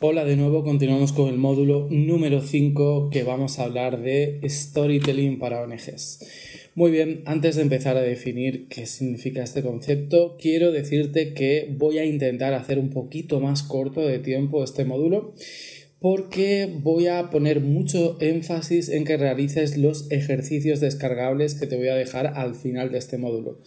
Hola de nuevo, continuamos con el módulo número 5 que vamos a hablar de storytelling para ONGs. Muy bien, antes de empezar a definir qué significa este concepto, quiero decirte que voy a intentar hacer un poquito más corto de tiempo este módulo porque voy a poner mucho énfasis en que realices los ejercicios descargables que te voy a dejar al final de este módulo.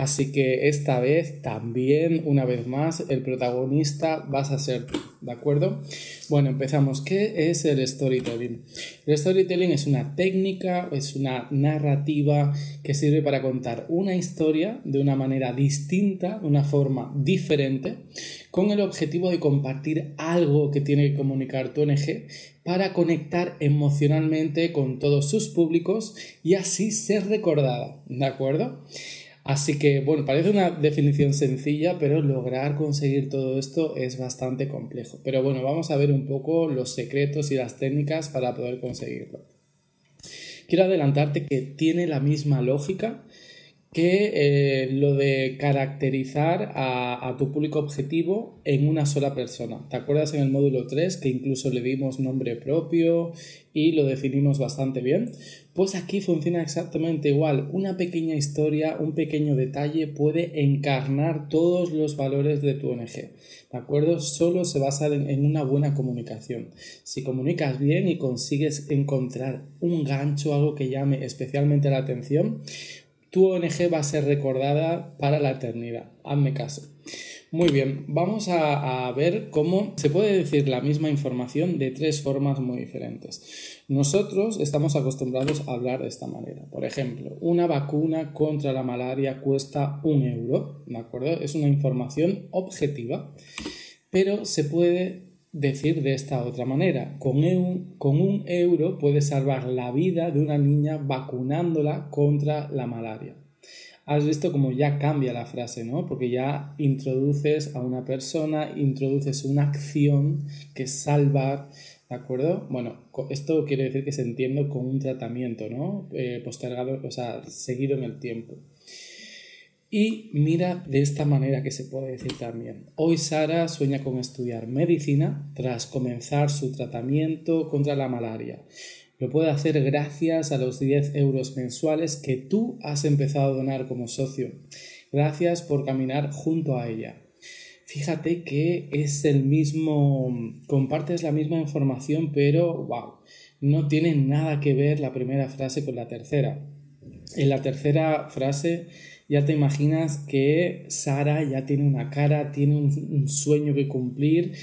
Así que esta vez también, una vez más, el protagonista vas a ser tú, ¿de acuerdo? Bueno, empezamos. ¿Qué es el storytelling? El storytelling es una técnica, es una narrativa que sirve para contar una historia de una manera distinta, de una forma diferente, con el objetivo de compartir algo que tiene que comunicar tu ONG para conectar emocionalmente con todos sus públicos y así ser recordada, ¿de acuerdo? Así que, bueno, parece una definición sencilla, pero lograr conseguir todo esto es bastante complejo. Pero bueno, vamos a ver un poco los secretos y las técnicas para poder conseguirlo. Quiero adelantarte que tiene la misma lógica que eh, lo de caracterizar a, tu público objetivo en una sola persona. ¿Te acuerdas en el módulo 3 que incluso le dimos nombre propio y lo definimos bastante bien? Pues aquí funciona exactamente igual. Una pequeña historia, un pequeño detalle puede encarnar todos los valores de tu ONG. ¿De acuerdo? Solo se basa en una buena comunicación. Si comunicas bien y consigues encontrar un gancho, algo que llame especialmente la atención, tu ONG va a ser recordada para la eternidad. Hazme caso. Muy bien, vamos a, ver cómo se puede decir la misma información de tres formas muy diferentes. Nosotros estamos acostumbrados a hablar de esta manera. Por ejemplo, una vacuna contra la malaria cuesta un euro, ¿de acuerdo? Es una información objetiva, pero se puede decir de esta otra manera. Con un, con un euro puedes salvar la vida de una niña vacunándola contra la malaria. Has visto cómo ya cambia la frase, ¿no? Porque ya introduces a una persona, introduces una acción que es salvar, ¿de acuerdo? Bueno, esto quiere decir que se entiende con un tratamiento, ¿no? Eh, postergado, o sea, seguido en el tiempo. Y mira de esta manera que se puede decir también. Hoy Sara sueña con estudiar medicina tras comenzar su tratamiento contra la malaria. Lo puede hacer gracias a los 10 euros mensuales que tú has empezado a donar como socio. Gracias por caminar junto a ella. Fíjate que es el mismo, compartes la misma información, pero wow, no tiene nada que ver la primera frase con la tercera. En la tercera frase ya te imaginas que Sara ya tiene una cara, tiene un, sueño que cumplir.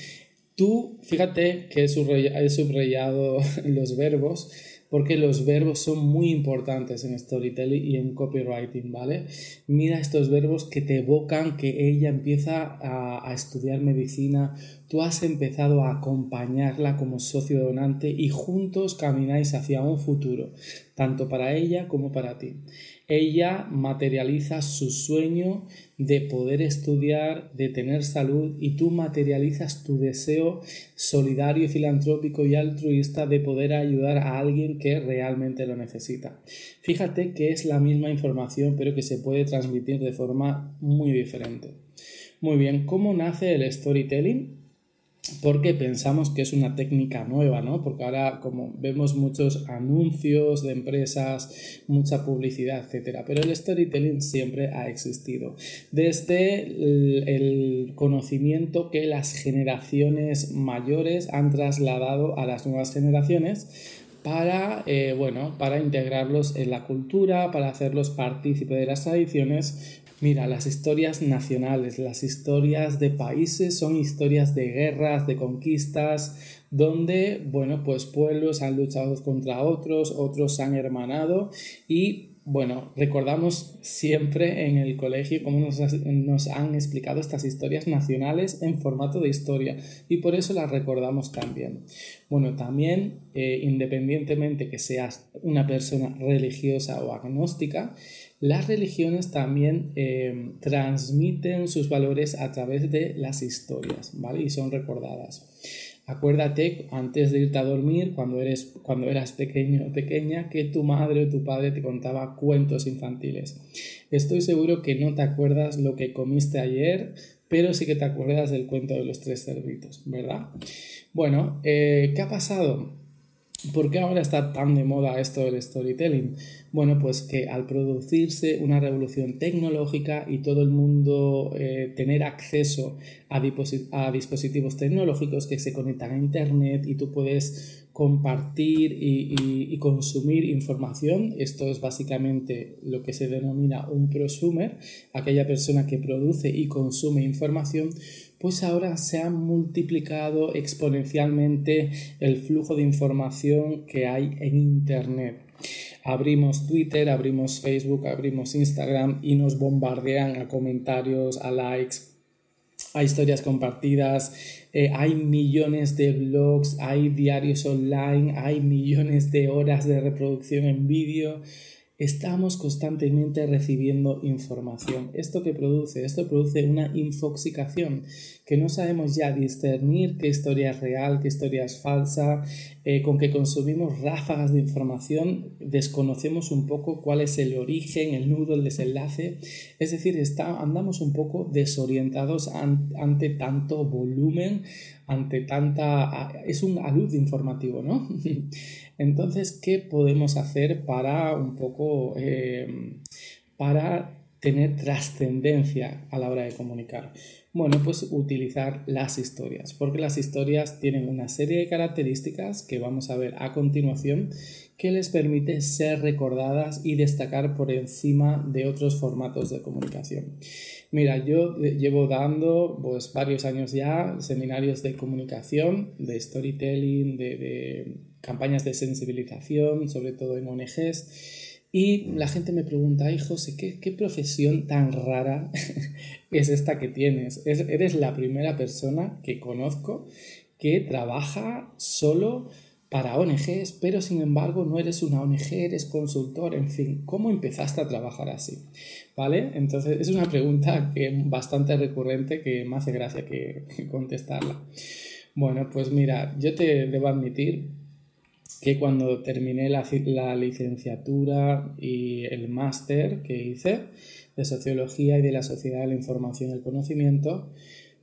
Tú, fíjate que he subrayado los verbos, porque los verbos son muy importantes en storytelling y en copywriting, ¿vale? Mira estos verbos que te evocan que ella empieza a, a, estudiar medicina, tú has empezado a acompañarla como socio donante y juntos camináis hacia un futuro, tanto para ella como para ti ella materializa su sueño de poder estudiar, de tener salud y tú materializas tu deseo solidario, filantrópico y altruista de poder ayudar a alguien que realmente lo necesita. Fíjate que es la misma información pero que se puede transmitir de forma muy diferente. Muy bien, ¿cómo nace el storytelling? Porque pensamos que es una técnica nueva, ¿no? Porque ahora como vemos muchos anuncios de empresas, mucha publicidad, etcétera, pero el storytelling siempre ha existido. Desde el conocimiento que las generaciones mayores han trasladado a las nuevas generaciones para, eh, bueno, para integrarlos en la cultura, para hacerlos partícipe de las tradiciones, Mira, las historias nacionales, las historias de países son historias de guerras, de conquistas, donde, bueno, pues pueblos han luchado contra otros, otros se han hermanado y, bueno, recordamos siempre en el colegio cómo nos, nos han explicado estas historias nacionales en formato de historia y por eso las recordamos también. Bueno, también, eh, independientemente que seas una persona religiosa o agnóstica, las religiones también eh, transmiten sus valores a través de las historias, ¿vale? Y son recordadas. Acuérdate antes de irte a dormir, cuando, eres, cuando eras pequeño o pequeña, que tu madre o tu padre te contaba cuentos infantiles. Estoy seguro que no te acuerdas lo que comiste ayer, pero sí que te acuerdas del cuento de los tres cerditos, ¿verdad? Bueno, eh, ¿qué ha pasado? ¿Por qué ahora está tan de moda esto del storytelling? Bueno, pues que al producirse una revolución tecnológica y todo el mundo eh, tener acceso a, a, dispositivos tecnológicos que se conectan a Internet y tú puedes compartir y, consumir información. Esto es básicamente lo que se denomina un prosumer, aquella persona que produce y consume información, pues ahora se ha multiplicado exponencialmente el flujo de información que hay en Internet. Abrimos Twitter, abrimos Facebook, abrimos Instagram y nos bombardean a comentarios, a likes, a historias compartidas, eh, hay millones de blogs, hay diarios online, hay millones de horas de reproducción en vídeo. Estamos constantemente recibiendo información. ¿Esto que produce? Esto produce una infoxicación, que no sabemos ya discernir qué historia es real, qué historia es falsa, eh, con que consumimos ráfagas de información, desconocemos un poco cuál es el origen, el nudo, el desenlace. Es decir, está, andamos un poco desorientados ante tanto volumen, ante tanta... es un alud informativo, ¿no? Entonces, ¿qué podemos hacer para un poco... Eh, para tener trascendencia a la hora de comunicar? Bueno, pues utilizar las historias, porque las historias tienen una serie de características que vamos a ver a continuación que les permite ser recordadas y destacar por encima de otros formatos de comunicación. Mira, yo llevo dando pues varios años ya seminarios de comunicación, de storytelling, de campañas de sensibilización, sobre todo en ONGs y la gente me pregunta, ay José, ¿qué, profesión tan rara es esta que tienes? eres la primera persona que conozco que trabaja solo para ONGs, pero sin embargo no eres una ONG, eres consultor, en fin, ¿cómo empezaste a trabajar así? ¿Vale? Entonces es una pregunta que bastante recurrente que me hace gracia que contestarla. Bueno, pues mira, yo te debo admitir que cuando terminé la, la licenciatura y el máster que hice de Sociología y de la Sociedad de la Información y el Conocimiento,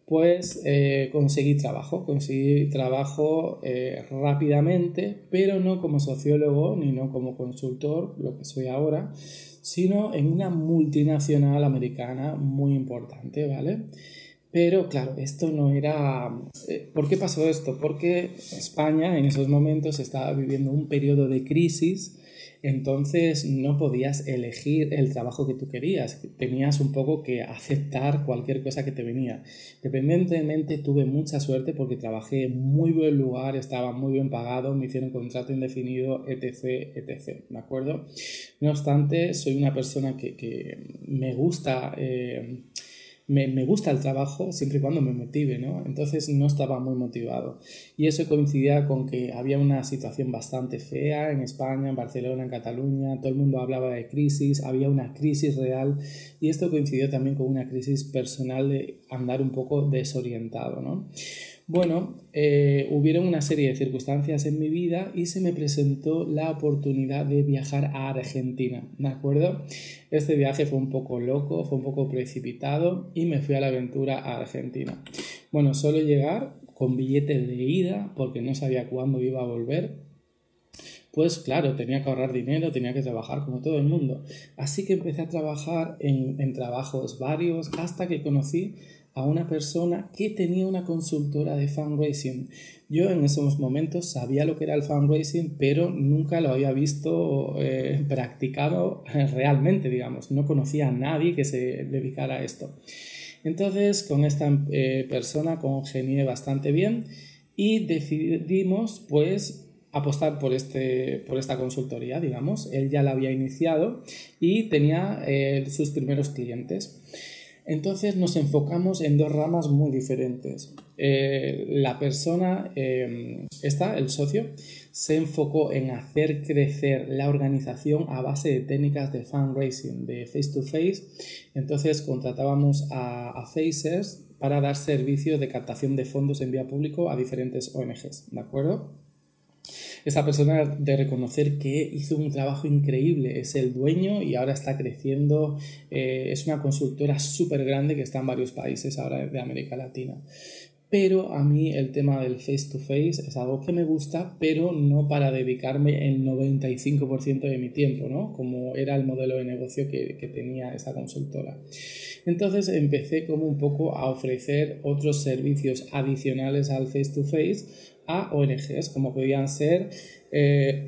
pues eh, conseguí trabajo, conseguí trabajo eh, rápidamente, pero no como sociólogo ni no como consultor, lo que soy ahora, sino en una multinacional americana muy importante, ¿vale? Pero claro, esto no era... Eh, ¿Por qué pasó esto? Porque España en esos momentos estaba viviendo un periodo de crisis, entonces no podías elegir el trabajo que tú querías, tenías un poco que aceptar cualquier cosa que te venía. Independientemente tuve mucha suerte porque trabajé en muy buen lugar, estaba muy bien pagado, me hicieron contrato indefinido, etc., etc., ¿de acuerdo? No obstante, soy una persona que, que me gusta... Eh, me, me, gusta el trabajo siempre y cuando me motive, ¿no? Entonces no estaba muy motivado. Y eso coincidía con que había una situación bastante fea en España, en Barcelona, en Cataluña, todo el mundo hablaba de crisis, había una crisis real y esto coincidió también con una crisis personal de andar un poco desorientado, ¿no? Bueno, eh, hubieron una serie de circunstancias en mi vida y se me presentó la oportunidad de viajar a Argentina, ¿de acuerdo? Este viaje fue un poco loco, fue un poco precipitado y me fui a la aventura a Argentina. Bueno, solo llegar con billete de ida porque no sabía cuándo iba a volver. Pues claro, tenía que ahorrar dinero, tenía que trabajar como todo el mundo. Así que empecé a trabajar en, en trabajos varios hasta que conocí a una persona que tenía una consultora de fundraising. Yo en esos momentos sabía lo que era el fundraising, pero nunca lo había visto eh, practicado realmente, digamos. No conocía a nadie que se dedicara a esto. Entonces, con esta eh, persona congenié bastante bien y decidimos, pues, apostar por, este, por esta consultoría, digamos. Él ya la había iniciado y tenía eh, sus primeros clientes. Entonces nos enfocamos en dos ramas muy diferentes. Eh, la persona, eh, esta, el socio, se enfocó en hacer crecer la organización a base de técnicas de fundraising, de face to face. Entonces contratábamos a, a Facers para dar servicio de captación de fondos en vía público a diferentes ONGs, ¿de acuerdo? Esta persona de reconocer que hizo un trabajo increíble, es el dueño y ahora está creciendo, eh, es una consultora súper grande que está en varios países ahora de América Latina. Pero a mí el tema del face to face es algo que me gusta, pero no para dedicarme el 95% de mi tiempo, ¿no? Como era el modelo de negocio que, que tenía esa consultora. Entonces empecé como un poco a ofrecer otros servicios adicionales al face to face a ONGs, como podían ser eh,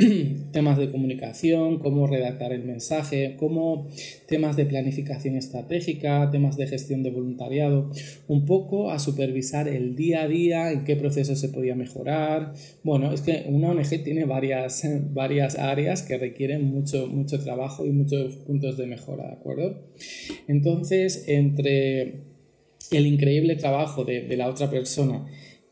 temas de comunicación, cómo redactar el mensaje, como temas de planificación estratégica, temas de gestión de voluntariado, un poco a supervisar el día a día, en qué proceso se podía mejorar. Bueno, es que una ONG tiene varias, varias áreas que requieren mucho, mucho trabajo y muchos puntos de mejora, ¿de acuerdo? Entonces, entre el increíble trabajo de, de la otra persona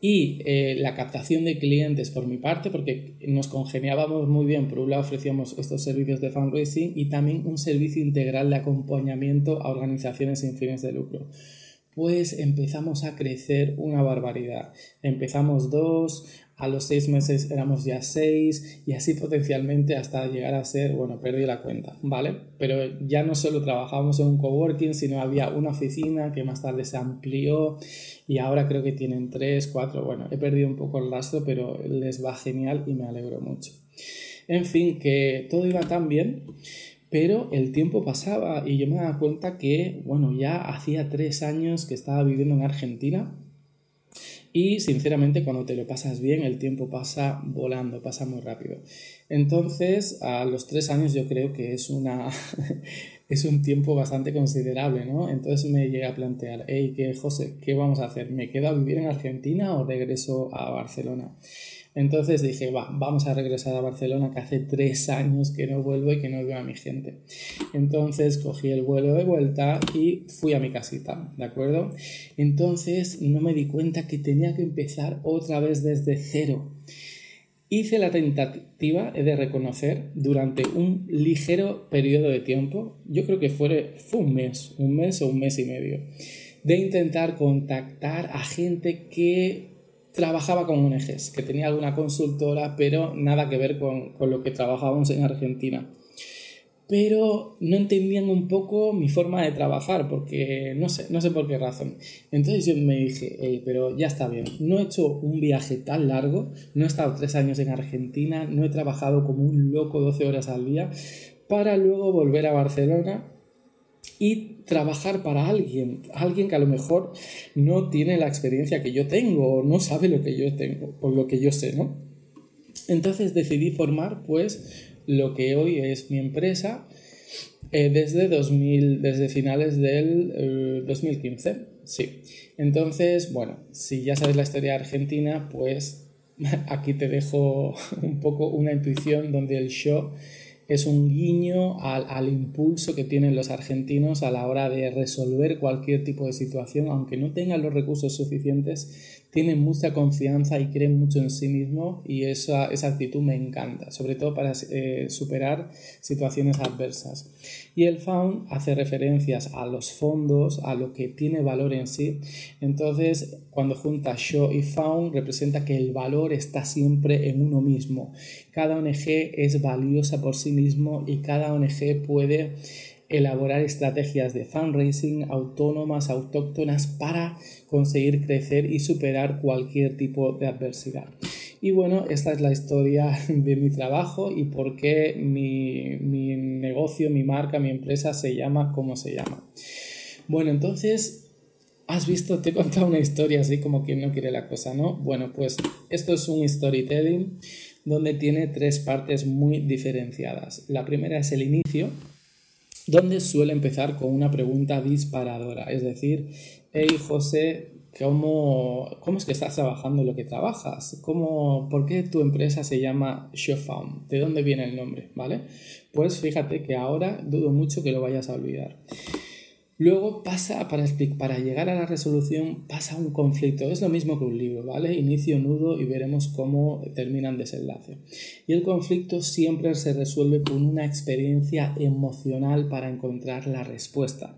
y eh, la captación de clientes por mi parte, porque nos congeniábamos muy bien. Por un lado ofrecíamos estos servicios de fundraising y también un servicio integral de acompañamiento a organizaciones sin fines de lucro. Pues empezamos a crecer una barbaridad. Empezamos dos, a los seis meses éramos ya seis y así potencialmente hasta llegar a ser, bueno, perdí la cuenta, ¿vale? Pero ya no solo trabajábamos en un coworking, sino había una oficina que más tarde se amplió y ahora creo que tienen tres, cuatro, bueno, he perdido un poco el rastro, pero les va genial y me alegro mucho. En fin, que todo iba tan bien, pero el tiempo pasaba y yo me daba cuenta que, bueno, ya hacía tres años que estaba viviendo en Argentina y sinceramente cuando te lo pasas bien el tiempo pasa volando, pasa muy rápido. Entonces a los tres años yo creo que es, una es un tiempo bastante considerable, ¿no? Entonces me llegué a plantear, hey, ¿qué, José, ¿qué vamos a hacer? ¿Me quedo a vivir en Argentina o regreso a Barcelona? Entonces dije, va, vamos a regresar a Barcelona, que hace tres años que no vuelvo y que no veo a mi gente. Entonces cogí el vuelo de vuelta y fui a mi casita, ¿de acuerdo? Entonces no me di cuenta que tenía que empezar otra vez desde cero. Hice la tentativa de reconocer durante un ligero periodo de tiempo, yo creo que fue, fue un mes, un mes o un mes y medio, de intentar contactar a gente que trabajaba con ONGs, que tenía alguna consultora, pero nada que ver con, con, lo que trabajábamos en Argentina. Pero no entendían un poco mi forma de trabajar, porque no sé, no sé por qué razón. Entonces yo me dije, pero ya está bien, no he hecho un viaje tan largo, no he estado tres años en Argentina, no he trabajado como un loco 12 horas al día, para luego volver a Barcelona y trabajar para alguien, alguien que a lo mejor no tiene la experiencia que yo tengo o no sabe lo que yo tengo o lo que yo sé, ¿no? Entonces decidí formar pues lo que hoy es mi empresa eh, desde 2000, desde finales del 2015, eh, sí. Entonces, bueno, si ya sabes la historia Argentina, pues aquí te dejo un poco una intuición donde el show es un guiño al, al, impulso que tienen los argentinos a la hora de resolver cualquier tipo de situación, aunque no tengan los recursos suficientes, tienen mucha confianza y creen mucho en sí mismos y esa, esa actitud me encanta, sobre todo para eh, superar situaciones adversas. Y el Found hace referencias a los fondos, a lo que tiene valor en sí. Entonces, cuando junta Show y Found, representa que el valor está siempre en uno mismo. Cada ONG es valiosa por sí mismo y cada ONG puede elaborar estrategias de fundraising autónomas, autóctonas para conseguir crecer y superar cualquier tipo de adversidad. Y bueno, esta es la historia de mi trabajo y por qué mi, mi negocio, mi marca, mi empresa se llama como se llama. Bueno, entonces Has visto, te he contado una historia así como quien no quiere la cosa, ¿no? Bueno, pues esto es un storytelling donde tiene tres partes muy diferenciadas. La primera es el inicio, donde suele empezar con una pregunta disparadora, es decir, hey José, ¿cómo, cómo es que estás trabajando lo que trabajas? ¿Cómo, ¿Por qué tu empresa se llama ShowFound? ¿De dónde viene el nombre? ¿Vale? Pues fíjate que ahora dudo mucho que lo vayas a olvidar. Luego pasa, para, para llegar a la resolución, pasa un conflicto. Es lo mismo que un libro, ¿vale? Inicio, nudo y veremos cómo terminan desenlace. Y el conflicto siempre se resuelve con una experiencia emocional para encontrar la respuesta.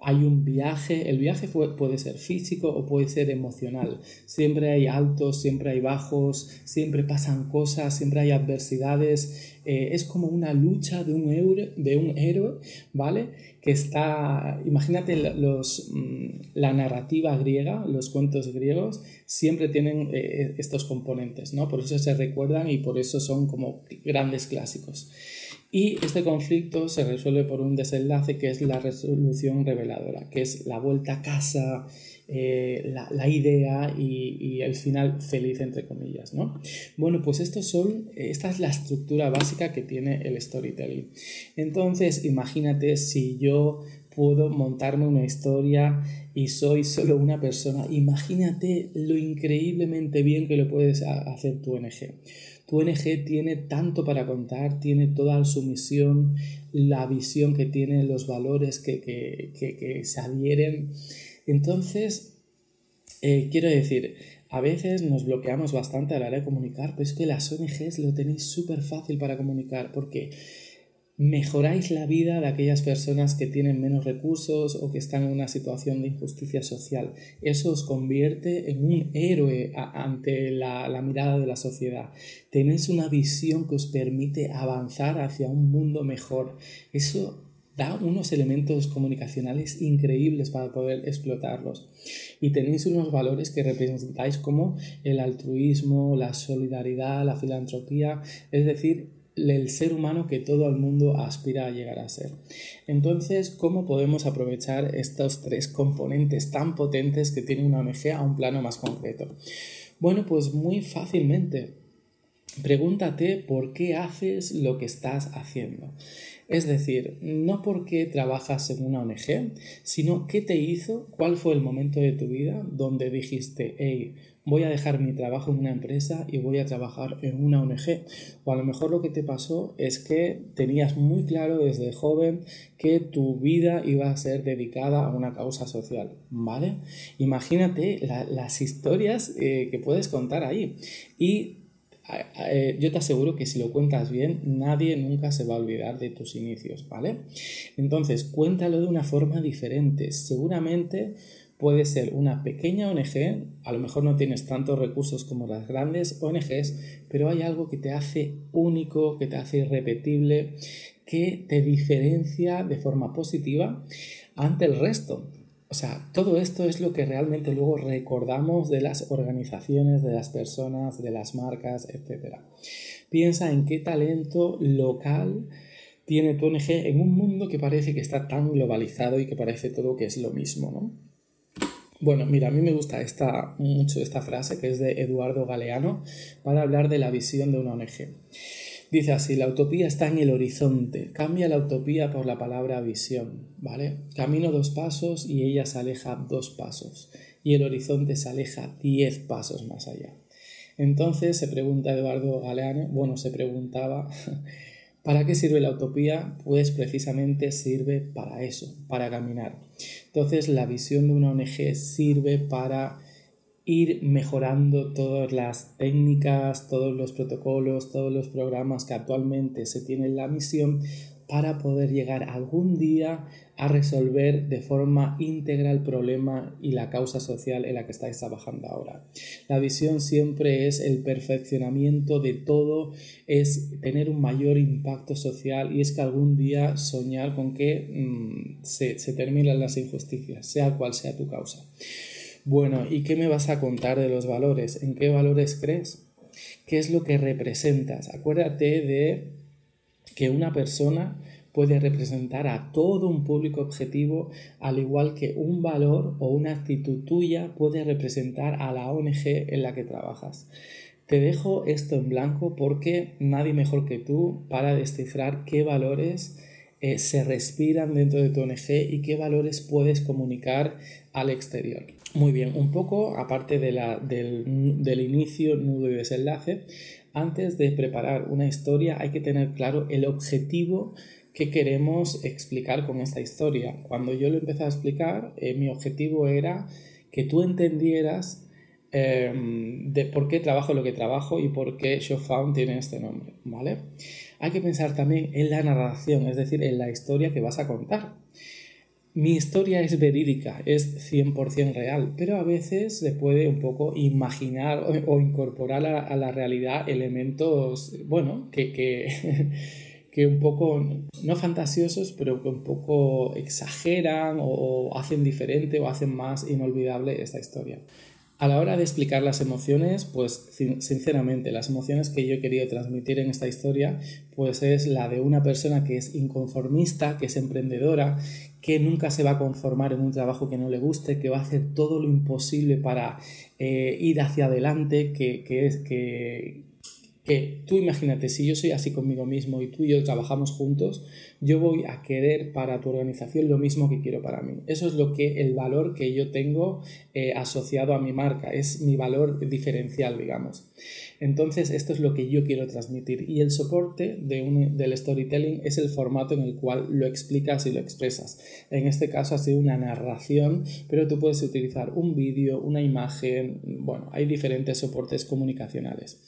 Hay un viaje, el viaje puede ser físico o puede ser emocional. Siempre hay altos, siempre hay bajos, siempre pasan cosas, siempre hay adversidades. Eh, es como una lucha de un, héroe, de un héroe, ¿vale? Que está, imagínate los, mm, la narrativa griega, los cuentos griegos, siempre tienen eh, estos componentes, ¿no? Por eso se recuerdan y por eso son como grandes clásicos. Y este conflicto se resuelve por un desenlace que es la resolución reveladora, que es la vuelta a casa, eh, la, idea y, el final feliz, entre comillas. ¿no? Bueno, pues estos son, esta es la estructura básica que tiene el storytelling. Entonces, imagínate si yo puedo montarme una historia y soy solo una persona, imagínate lo increíblemente bien que lo puedes hacer tu ONG. Tu ONG tiene tanto para contar, tiene toda su misión, la visión que tiene, los valores que, se adhieren. Entonces, eh, quiero decir, a veces nos bloqueamos bastante a la hora de comunicar, pero es que las ONGs lo tenéis súper fácil para comunicar, porque mejoráis la vida de aquellas personas que tienen menos recursos o que están en una situación de injusticia social. Eso os convierte en un héroe ante la, la, mirada de la sociedad. Tenéis una visión que os permite avanzar hacia un mundo mejor. Eso da unos elementos comunicacionales increíbles para poder explotarlos. Y tenéis unos valores que representáis como el altruismo, la solidaridad, la filantropía, es decir, el ser humano que todo el mundo aspira a llegar a ser. Entonces, ¿cómo podemos aprovechar estos tres componentes tan potentes que tiene una ONG a un plano más concreto? Bueno, pues muy fácilmente. Pregúntate por qué haces lo que estás haciendo. Es decir, no por qué trabajas en una ONG, sino qué te hizo, cuál fue el momento de tu vida donde dijiste, hey, voy a dejar mi trabajo en una empresa y voy a trabajar en una ONG. O a lo mejor lo que te pasó es que tenías muy claro desde joven que tu vida iba a ser dedicada a una causa social, ¿vale? Imagínate las historias eh, que puedes contar ahí. Y yo te aseguro que si lo cuentas bien, nadie nunca se va a olvidar de tus inicios, ¿vale? Entonces, cuéntalo de una forma diferente. Seguramente puede ser una pequeña ONG, a lo mejor no tienes tantos recursos como las grandes ONGs, pero hay algo que te hace único, que te hace irrepetible, que te diferencia de forma positiva ante el resto. O sea, todo esto es lo que realmente luego recordamos de las organizaciones, de las personas, de las marcas, etc. Piensa en qué talento local tiene tu ONG en un mundo que parece que está tan globalizado y que parece todo que es lo mismo, ¿no? Bueno, mira, a mí me gusta esta, mucho esta frase que es de Eduardo Galeano para hablar de la visión de una ONG. Dice así, la utopía está en el horizonte. Cambia la utopía por la palabra visión, ¿vale? Camino dos pasos y ella se aleja dos pasos y el horizonte se aleja diez pasos más allá. Entonces se pregunta Eduardo Galeano, bueno, se preguntaba, ¿para qué sirve la utopía? Pues precisamente sirve para eso, para caminar. Entonces la visión de una ONG sirve para ir mejorando todas las técnicas, todos los protocolos, todos los programas que actualmente se tienen en la misión para poder llegar algún día a resolver de forma íntegra el problema y la causa social en la que estáis trabajando ahora. La visión siempre es el perfeccionamiento de todo, es tener un mayor impacto social y es que algún día soñar con que mm, se, se terminan las injusticias, sea cual sea tu causa. Bueno, ¿y qué me vas a contar de los valores? ¿En qué valores crees? ¿Qué es lo que representas? Acuérdate de que una persona puede representar a todo un público objetivo, al igual que un valor o una actitud tuya puede representar a la ONG en la que trabajas. Te dejo esto en blanco porque nadie mejor que tú para descifrar qué valores eh, se respiran dentro de tu ONG y qué valores puedes comunicar al exterior. Muy bien, un poco aparte de la, del, del inicio, nudo y desenlace, antes de preparar una historia hay que tener claro el objetivo que queremos explicar con esta historia. Cuando yo lo empecé a explicar, eh, mi objetivo era que tú entendieras em, de por qué trabajo lo que trabajo y por qué Showfound tiene este nombre, ¿vale? Hay que pensar también en la narración, es decir, en la historia que vas a contar. Mi historia es verídica, es 100% real, pero a veces se puede un poco imaginar o, incorporar a, la realidad elementos, bueno, que, que, un poco, no fantasiosos, pero que un poco exageran o hacen diferente o hacen más inolvidable esta historia. A la hora de explicar las emociones, pues sinceramente, las emociones que yo he querido transmitir en esta historia, pues es la de una persona que es inconformista, que es emprendedora, que nunca se va a conformar en un trabajo que no le guste, que va a hacer todo lo imposible para eh, ir hacia adelante, que, que, es, que, que tú imagínate, si yo soy así conmigo mismo y tú y yo trabajamos juntos, yo voy a querer para tu organización lo mismo que quiero para mí. Eso es lo que el valor que yo tengo eh, asociado a mi marca, es mi valor diferencial, digamos. Entonces, esto es lo que yo quiero transmitir. Y el soporte de un, del storytelling es el formato en el cual lo explicas y lo expresas. En este caso ha sido una narración, pero tú puedes utilizar un vídeo, una imagen, bueno, hay diferentes soportes comunicacionales.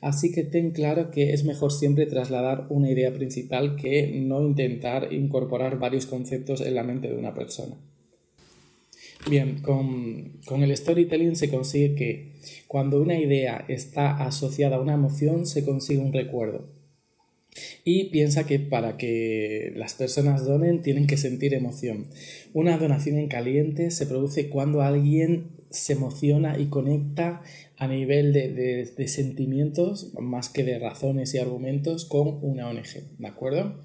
Así que ten claro que es mejor siempre trasladar una idea principal que no intentar incorporar varios conceptos en la mente de una persona. Bien, con, con, el storytelling se consigue que cuando una idea está asociada a una emoción, se consigue un recuerdo. Y piensa que para que las personas donen tienen que sentir emoción. Una donación en caliente se produce cuando alguien se emociona y conecta a nivel de, de, sentimientos más que de razones y argumentos con una ONG. ¿De acuerdo?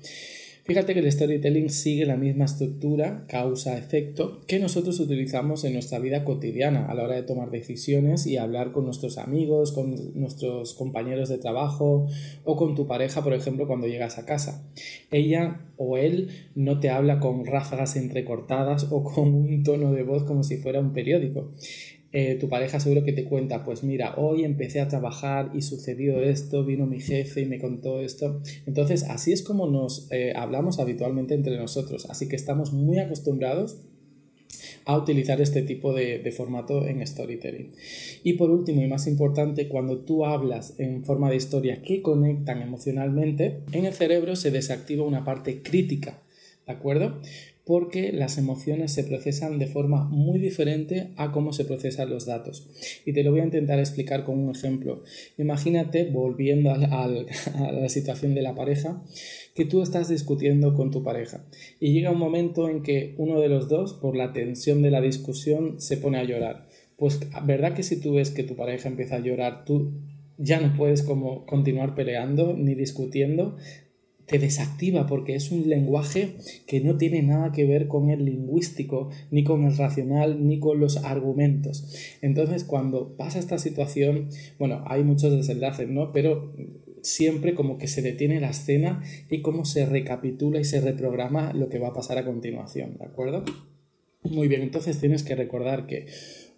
Fíjate que el storytelling sigue la misma estructura, causa-efecto, que nosotros utilizamos en nuestra vida cotidiana a la hora de tomar decisiones y hablar con nuestros amigos, con nuestros compañeros de trabajo o con tu pareja, por ejemplo, cuando llegas a casa. Ella o él no te habla con ráfagas entrecortadas o con un tono de voz como si fuera un periódico. Eh, tu pareja seguro que te cuenta, pues mira, hoy empecé a trabajar y sucedió esto, vino mi jefe y me contó esto. Entonces, así es como nos eh, hablamos habitualmente entre nosotros. Así que estamos muy acostumbrados a utilizar este tipo de, de, formato en storytelling. Y por último y más importante, cuando tú hablas en forma de historia que conectan emocionalmente, en el cerebro se desactiva una parte crítica, ¿de acuerdo? Porque las emociones se procesan de forma muy diferente a cómo se procesan los datos. Y te lo voy a intentar explicar con un ejemplo. Imagínate, volviendo a la situación de la pareja, que tú estás discutiendo con tu pareja y llega un momento en que uno de los dos, por la tensión de la discusión, se pone a llorar. Pues verdad que si tú ves que tu pareja empieza a llorar, tú ya no puedes como continuar peleando ni discutiendo, te desactiva porque es un lenguaje que no tiene nada que ver con el lingüístico, ni con el racional, ni con los argumentos. Entonces, cuando pasa esta situación, bueno, hay muchos desenlaces, ¿no? Pero siempre como que se detiene la escena y cómo se recapitula y se reprograma lo que va a pasar a continuación, ¿de acuerdo? Muy bien, entonces tienes que recordar que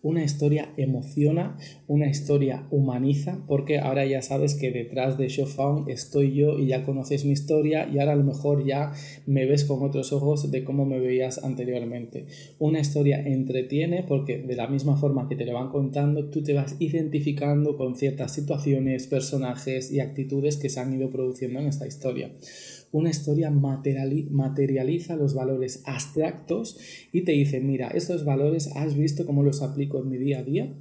una historia emociona, una historia humaniza, porque ahora ya sabes que detrás de Found estoy yo y ya conoces mi historia y ahora a lo mejor ya me ves con otros ojos de cómo me veías anteriormente. Una historia entretiene porque de la misma forma que te lo van contando, tú te vas identificando con ciertas situaciones, personajes y actitudes que se han ido produciendo en esta historia. Una historia materializa los valores abstractos y te dice, mira, estos valores has visto cómo los aplico en mi día a día.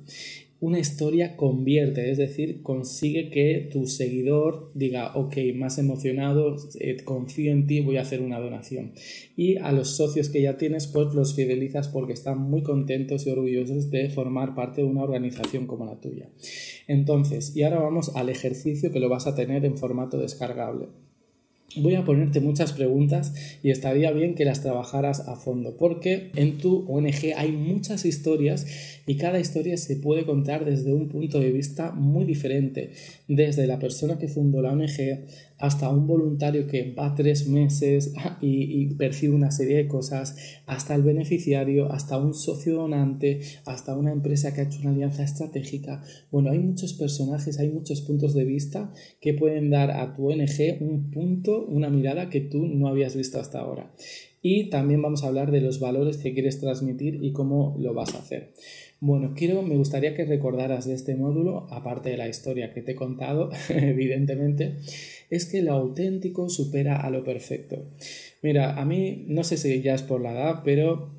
Una historia convierte, es decir, consigue que tu seguidor diga, ok, más emocionado, eh, confío en ti, voy a hacer una donación. Y a los socios que ya tienes, pues los fidelizas porque están muy contentos y orgullosos de formar parte de una organización como la tuya. Entonces, y ahora vamos al ejercicio que lo vas a tener en formato descargable voy a ponerte muchas preguntas y estaría bien que las trabajaras a fondo, porque en tu ONG hay muchas historias y cada historia se puede contar desde un punto de vista muy diferente, desde la persona que fundó la ONG hasta un voluntario que va tres meses y, percibe una serie de cosas, hasta el beneficiario, hasta un socio donante, hasta una empresa que ha hecho una alianza estratégica. Bueno, hay muchos personajes, hay muchos puntos de vista que pueden dar a tu ONG un punto, una mirada que tú no habías visto hasta ahora. Y también vamos a hablar de los valores que quieres transmitir y cómo lo vas a hacer. Bueno, quiero, me gustaría que recordaras de este módulo, aparte de la historia que te he contado, evidentemente, es que lo auténtico supera a lo perfecto. Mira, a mí no sé si ya es por la edad, pero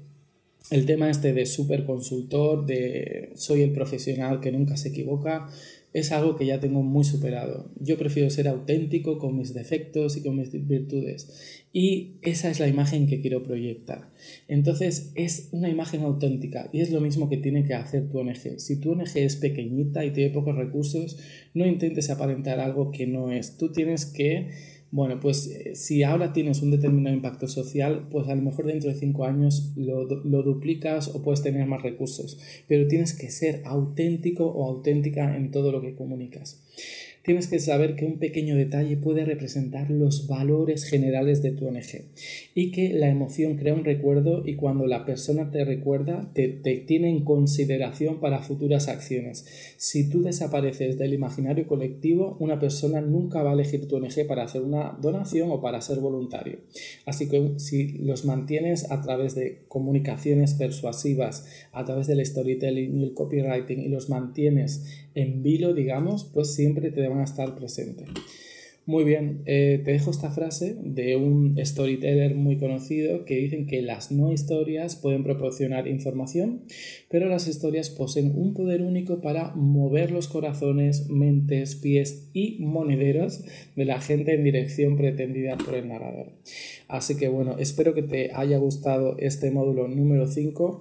el tema este de super consultor, de soy el profesional que nunca se equivoca, es algo que ya tengo muy superado. Yo prefiero ser auténtico con mis defectos y con mis virtudes. Y esa es la imagen que quiero proyectar. Entonces es una imagen auténtica y es lo mismo que tiene que hacer tu ONG. Si tu ONG es pequeñita y tiene pocos recursos, no intentes aparentar algo que no es. Tú tienes que bueno, pues eh, si ahora tienes un determinado impacto social, pues a lo mejor dentro de cinco años lo, lo, duplicas o puedes tener más recursos, pero tienes que ser auténtico o auténtica en todo lo que comunicas. Tienes que saber que un pequeño detalle puede representar los valores generales de tu ONG y que la emoción crea un recuerdo y cuando la persona te recuerda te, tiene en consideración para futuras acciones. Si tú desapareces del imaginario colectivo, una persona nunca va a elegir tu ONG para hacer una donación o para ser voluntario. Así que si los mantienes a través de comunicaciones persuasivas, a través del storytelling y el copywriting y los mantienes en vilo, digamos, pues siempre te van a estar presentes. Muy bien, eh, te dejo esta frase de un storyteller muy conocido que dicen que las no historias pueden proporcionar información, pero las historias poseen un poder único para mover los corazones, mentes, pies y monederos de la gente en dirección pretendida por el narrador. Así que bueno, espero que te haya gustado este módulo número 5